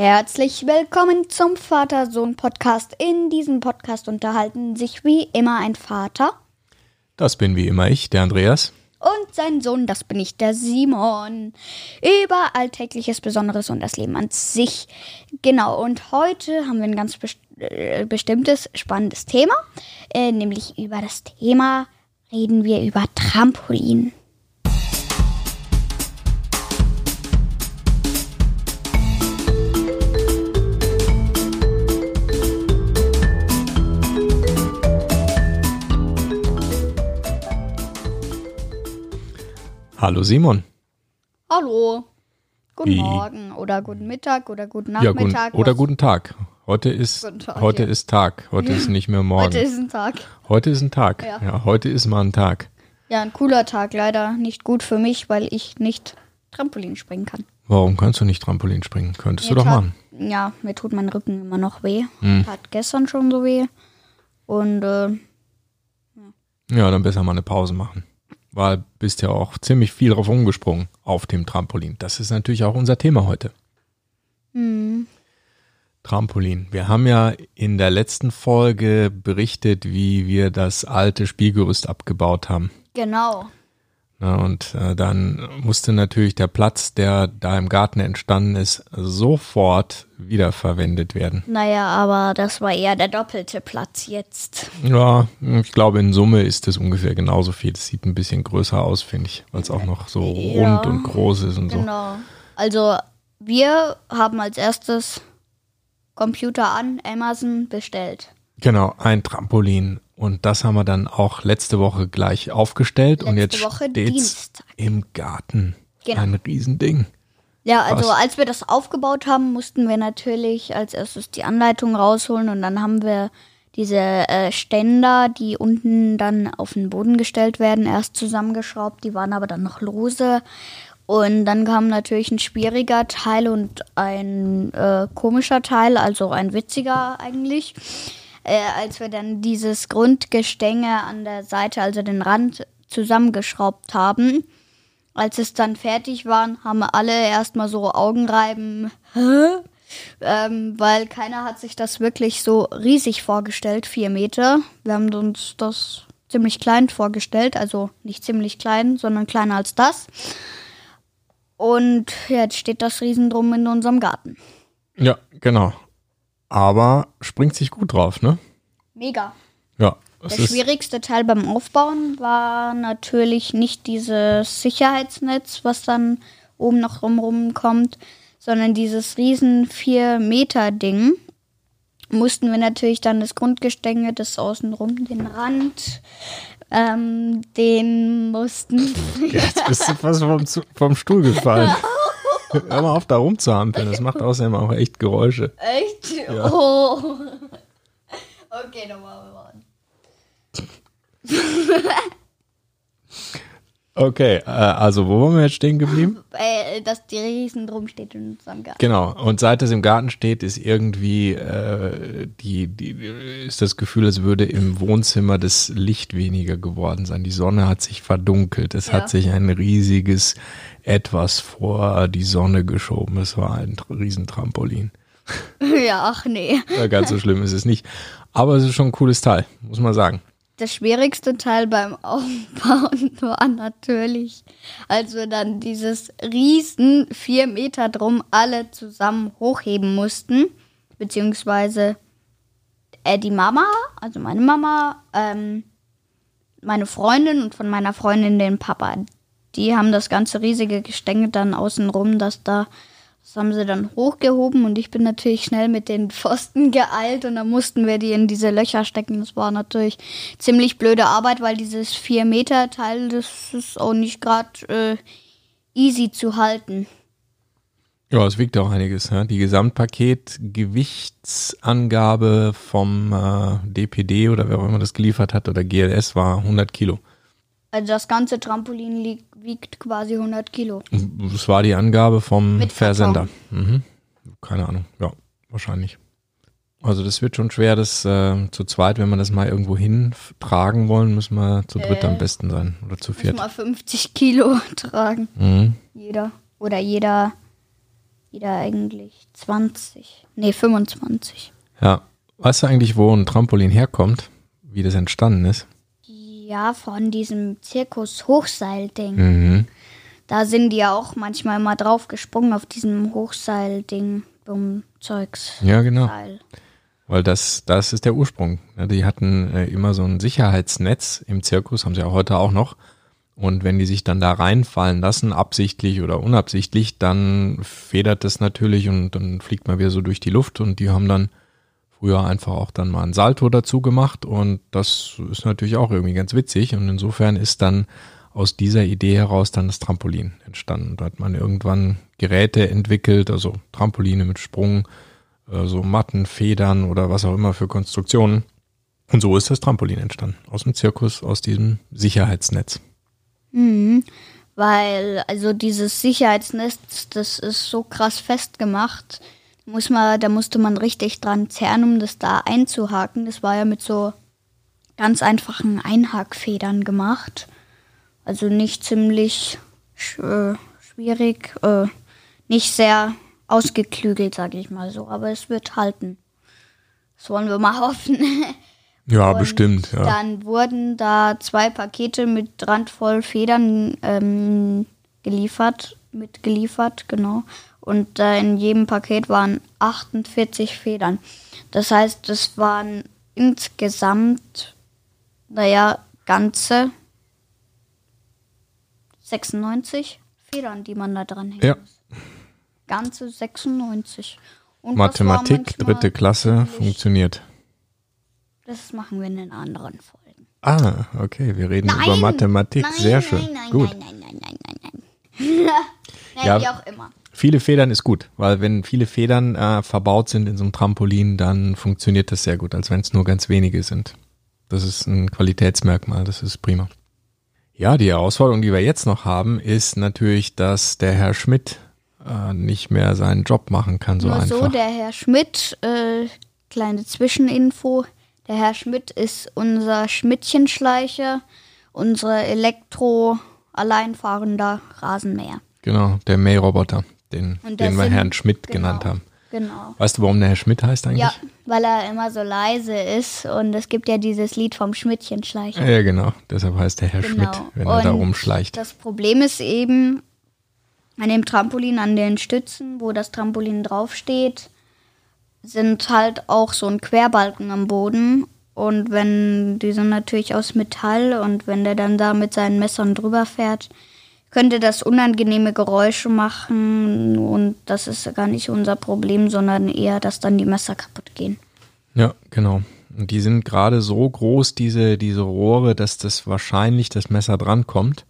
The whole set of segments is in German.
Herzlich willkommen zum Vater-Sohn-Podcast. In diesem Podcast unterhalten sich wie immer ein Vater Das bin wie immer ich, der Andreas. und sein Sohn, das bin ich, der Simon, über Alltägliches, Besonderes und das Leben an sich. Genau, und heute haben wir ein ganz best äh, bestimmtes, spannendes Thema, äh, nämlich über das Thema reden wir über Trampolin. Hallo Simon. Hallo. Guten Wie? Morgen oder guten Mittag oder guten Ja, guten, Nachmittag. oder guten Tag. Heute ist Guten Tag, heute ja. ist Tag. Heute ist nicht mehr morgen. Heute ist ein Tag. heute ist ein Tag. Ja. Ja. heute ist mal ein Tag. Ja, ein cooler Tag. Leider nicht gut für mich, weil ich nicht Trampolin springen kann. Warum kannst du nicht Trampolin springen? Könntest du Mir doch tat- machen. Ja, mir tut mein Rücken immer noch weh. Hm. Hat gestern schon so weh. Und äh, Ja, dann besser mal eine Pause machen. Weil bist ja auch ziemlich viel drauf umgesprungen auf dem Trampolin. Das ist natürlich auch unser Thema heute. hm, Trampolin. Wir haben ja in der letzten Folge berichtet, wie wir das alte Spielgerüst abgebaut haben. genau. Na, und äh, dann musste natürlich der Platz, der da im Garten entstanden ist, sofort wiederverwendet werden. Naja, aber das war eher der doppelte Platz jetzt. Ja, ich glaube, in Summe ist es ungefähr genauso viel. Es sieht ein bisschen größer aus, finde ich, weil es auch noch so Ja. rund und groß ist und so. Genau. Also, wir haben als erstes Computer an Amazon bestellt. Genau, ein Trampolin. Und das haben wir dann auch letzte Woche gleich aufgestellt. und Letzte jetzt Woche steht's Dienstag. im Garten. Genau. Ein Riesending. Ja, also Was? als wir das aufgebaut haben, mussten wir natürlich als erstes die Anleitung rausholen und dann haben wir diese äh, Ständer, die unten dann auf den Boden gestellt werden, erst zusammengeschraubt. Die waren aber dann noch lose. Und dann kam natürlich ein schwieriger Teil und ein äh, komischer Teil, also ein witziger eigentlich. Äh, als wir dann dieses Grundgestänge an der Seite, also den Rand, zusammengeschraubt haben. Als es dann fertig waren, haben alle erstmal so Augenreiben, ähm, weil keiner hat sich das wirklich so riesig vorgestellt, vier Meter. Wir haben uns das ziemlich klein vorgestellt, also nicht ziemlich klein, sondern kleiner als das. Und jetzt steht das Riesendrum in unserem Garten. Ja, genau. Aber springt sich gut drauf, ne? Mega. Ja. Der schwierigste Teil beim Aufbauen war natürlich nicht dieses Sicherheitsnetz, was dann oben noch rumrum kommt, sondern dieses riesen 4 Meter Ding. Mussten wir natürlich dann das Grundgestänge, das außenrum, den Rand, ähm, den mussten jetzt bist du fast vom, vom Stuhl gefallen. Hör mal auf, da rumzuhampeln. Das macht außerdem auch echt Geräusche. Echt? Ja. Oh. Okay, nochmal. Okay, äh, also wo waren wir jetzt stehen geblieben? Äh, dass die riesen drum steht in unserem Garten. Genau. Und seit es im Garten steht, ist irgendwie äh, die, die ist das Gefühl, als würde im Wohnzimmer das Licht weniger geworden sein. Die Sonne hat sich verdunkelt. Es Ja. hat sich ein riesiges etwas vor die Sonne geschoben. Es war ein Tr- Riesentrampolin. Ja, ach nee. Ja, ganz so schlimm ist es nicht. Aber es ist schon ein cooles Teil, muss man sagen. Der schwierigste Teil beim Aufbauen war natürlich, als wir dann dieses riesen vier Meter drum alle zusammen hochheben mussten, beziehungsweise äh, die Mama, also meine Mama, ähm, meine Freundin und von meiner Freundin den Papa. Die haben das ganze riesige Gestänge dann außenrum, das da, das haben sie dann hochgehoben und ich bin natürlich schnell mit den Pfosten geeilt und dann mussten wir die in diese Löcher stecken. Das war natürlich ziemlich blöde Arbeit, weil dieses 4 Meter Teil, das ist auch nicht gerade äh, easy zu halten. Ja, es wiegt auch einiges. Ja? Die Gesamtpaket-Gewichtsangabe vom äh, DPD oder wer auch immer das geliefert hat oder GLS war 100 Kilo. Also das ganze Trampolin liegt, wiegt quasi 100 Kilo. Das war die Angabe vom Mit Versender. Mhm. Keine Ahnung. Ja, wahrscheinlich. Also das wird schon schwer, das äh, zu zweit, wenn wir das mal irgendwo hin tragen wollen, müssen wir zu dritt Äh. am besten sein oder zu viert. mal 50 Kilo tragen. Mhm. Jeder. Oder jeder wieder eigentlich 20. Nee, 25. Ja. Weißt du eigentlich, wo ein Trampolin herkommt? Wie das entstanden ist? Ja, von diesem Zirkus-Hochseil-Ding. Mhm. Da sind die ja auch manchmal mal drauf gesprungen auf diesem Hochseil-Ding, um Zeugs. Ja, genau. Seil. Weil das, das ist der Ursprung. Ja, die hatten äh, immer so ein Sicherheitsnetz im Zirkus, haben sie ja heute auch noch. Und wenn die sich dann da reinfallen lassen, absichtlich oder unabsichtlich, dann federt das natürlich und dann fliegt man wieder so durch die Luft und die haben dann früher einfach auch dann mal ein Salto dazu gemacht und das ist natürlich auch irgendwie ganz witzig und insofern ist dann aus dieser Idee heraus dann das Trampolin entstanden. Da hat man irgendwann Geräte entwickelt, also Trampoline mit Sprung, äh, so Matten, Federn oder was auch immer für Konstruktionen. Und so ist das Trampolin entstanden. Aus dem Zirkus, aus diesem Sicherheitsnetz. Mhm. Weil, also dieses Sicherheitsnetz, das ist so krass festgemacht. Muss man, da musste man richtig dran zerren, um das da einzuhaken. Das war ja mit so ganz einfachen Einhakfedern gemacht. Also nicht ziemlich sch äh, schwierig, äh, nicht sehr ausgeklügelt, sage ich mal so. Aber es wird halten. Das wollen wir mal hoffen. Ja, Und bestimmt, ja. Dann wurden da zwei Pakete mit randvoll Federn ähm, geliefert, mitgeliefert, genau. Und äh, in jedem Paket waren 48 Federn. Das heißt, es waren insgesamt, naja, ganze 96 Federn, die man da dran hängt. Ja. Ganze 96. Und Mathematik, dritte Klasse, funktioniert. Das machen wir in den anderen Folgen. Ah, okay, wir reden über Mathematik. Nein, Sehr nein, schön. Nein, gut. nein, nein, nein, nein, nein, nein. nein, Ja. wie auch immer. Viele Federn ist gut, weil wenn viele Federn äh, verbaut sind in so einem Trampolin, dann funktioniert das sehr gut, als wenn es nur ganz wenige sind. Das ist ein Qualitätsmerkmal, das ist prima. Ja, die Herausforderung, die wir jetzt noch haben, ist natürlich, dass der Herr Schmidt äh, nicht mehr seinen Job machen kann, so Nur einfach. so, der Herr Schmidt, äh, kleine Zwischeninfo. Der Herr Schmidt ist unser Schmidtchenschleicher, unser Elektro-alleinfahrender Rasenmäher. genau, der Mähroboter, den, Und den wir Sinn- Herrn Schmidt genau. genannt haben. Genau. Weißt du, warum der Herr Schmidt heißt eigentlich? Ja, weil er immer so leise ist und es gibt ja dieses Lied vom Schmidtchenschleicher. Ja, genau. Deshalb heißt der Herr Genau. Schmidt, wenn er da Und rumschleicht. Das Problem ist eben an dem Trampolin, an den Stützen, wo das Trampolin draufsteht, sind halt auch so ein Querbalken am Boden. Und wenn die sind natürlich aus Metall und wenn der dann da mit seinen Messern drüber fährt, könnte das unangenehme Geräusche machen und das ist gar nicht unser Problem, sondern eher, dass dann die Messer kaputt gehen. Ja, genau. Und die sind gerade so groß, diese, diese Rohre, dass das wahrscheinlich das Messer drankommt.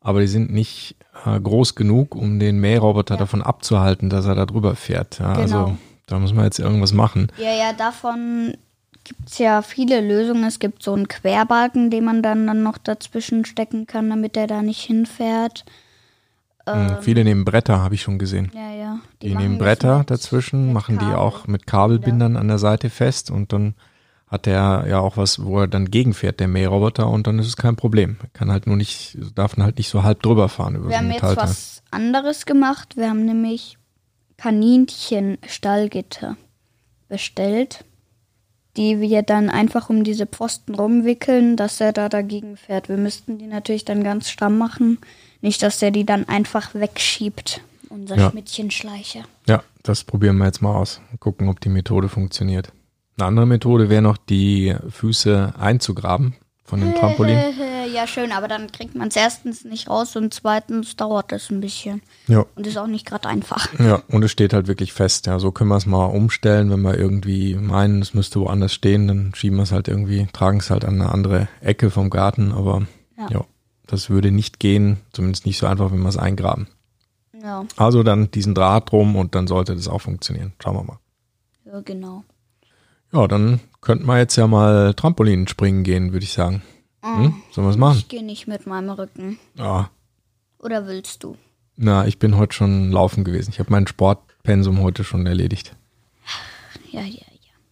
Aber die sind nicht äh, groß genug, um den Mähroboter davon abzuhalten, dass er da drüber fährt. Ja, Also Genau. da muss man jetzt irgendwas machen. Ja, ja, davon gibt es ja viele Lösungen. Es gibt so einen Querbalken, den man dann, dann noch dazwischen stecken kann, damit der da nicht hinfährt. Hm, viele nehmen Bretter, habe ich schon gesehen. Ja, ja. Die, Ähm, machen nehmen Bretter dazwischen, machen die Kabel. auch mit Kabelbindern an der Seite fest und dann hat der ja auch was, wo er dann gegenfährt, der Mähroboter, und dann ist es kein Problem. Er Kann halt nur nicht, darf halt nicht so halb drüber fahren über Wir so haben jetzt was anderes gemacht. Wir haben nämlich Kaninchen-Stallgitter bestellt, die wir dann einfach um diese Pfosten rumwickeln, dass er da dagegen fährt. Wir müssten die natürlich dann ganz stramm machen. Nicht, dass er die dann einfach wegschiebt, unser Ja. Schmidtchenschleicher. Ja, das probieren wir jetzt mal aus. Gucken, ob die Methode funktioniert. Eine andere Methode wäre noch, die Füße einzugraben von dem Trampolin. Ja, schön, aber dann kriegt man es erstens nicht raus und zweitens dauert das ein bisschen. Ja. Und ist auch nicht gerade einfach. Ja, und es steht halt wirklich fest. Ja, so können wir es mal umstellen, wenn wir irgendwie meinen, es müsste woanders stehen, dann schieben wir es halt irgendwie, tragen es halt an eine andere Ecke vom Garten, aber ja, Ja. das würde nicht gehen, zumindest nicht so einfach, wenn wir es eingraben. Ja, Also dann diesen Draht drum und dann sollte das auch funktionieren. Schauen wir mal. ja genau. Ja, dann könnten wir jetzt ja mal Trampolin springen gehen, würde ich sagen. Hm? Sollen wir es machen? Ich gehe nicht mit meinem Rücken. Ja, Oder willst du? na, ich bin heute schon laufen gewesen. Ich habe mein Sportpensum heute schon erledigt. Ja, ja,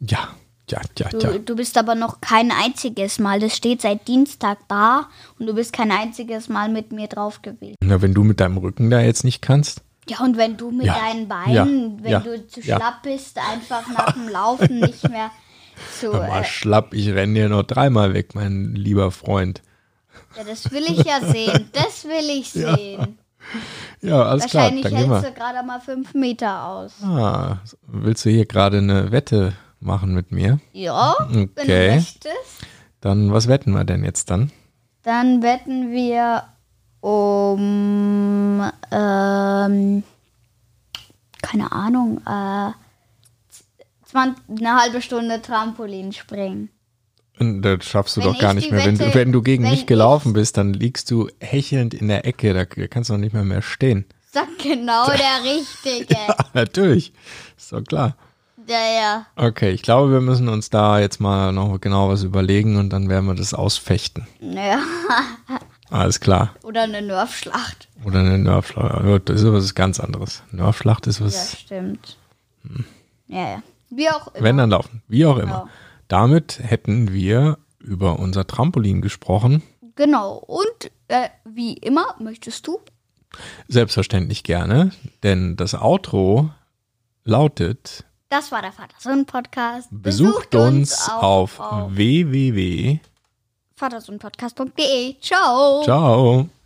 ja. Ja, ja, ja, Du, ja. du bist aber noch kein einziges Mal. Das steht seit Dienstag da und du bist kein einziges Mal mit mir drauf gewesen. Na, wenn du mit deinem Rücken da jetzt nicht kannst. Ja, und wenn du mit Ja. deinen Beinen, Ja. wenn Ja. du zu schlapp bist, einfach nach dem Laufen nicht mehr zu. Mal, Äh, schlapp, ich renne dir noch dreimal weg, mein lieber Freund. ja, das will ich ja sehen. Das will ich sehen. Ja, alles klar, Wahrscheinlich dann gehen hältst du gerade mal fünf Meter aus. Ah, willst du hier gerade eine Wette machen mit mir? Ja, wenn du Okay. möchtest. Dann, was wetten wir denn jetzt dann? Dann wetten wir um, ähm, keine Ahnung, äh, 20, eine halbe Stunde Trampolin springen. Und das schaffst du Wenn doch gar ich nicht mehr. Wenn, du- Wette- wenn du gegen wenn mich gelaufen bist, dann liegst du hechelnd in der Ecke. Da kannst du noch nicht mehr mehr stehen. Sag genau der Richtige. Natürlich. Ist doch klar. Ja, ja. Okay, ich glaube, wir müssen uns da jetzt mal noch genau was überlegen und dann werden wir das ausfechten. ja. Alles klar. Oder eine Nerfschlacht. Oder eine Nerfschlacht. Ja, Das ist was ganz anderes. Nerfschlacht ist Ja, was, stimmt. Ja, ja. Wie auch immer. wenn dann laufen. Wie auch immer. Ja. Damit hätten wir über unser Trampolin gesprochen. Genau. Und äh, wie immer möchtest du Selbstverständlich gerne, denn das Outro lautet Das war der Vater-Sohn-Podcast. Besucht uns auf auf www. vatersohnpodcast.de. Ciao. Ciao.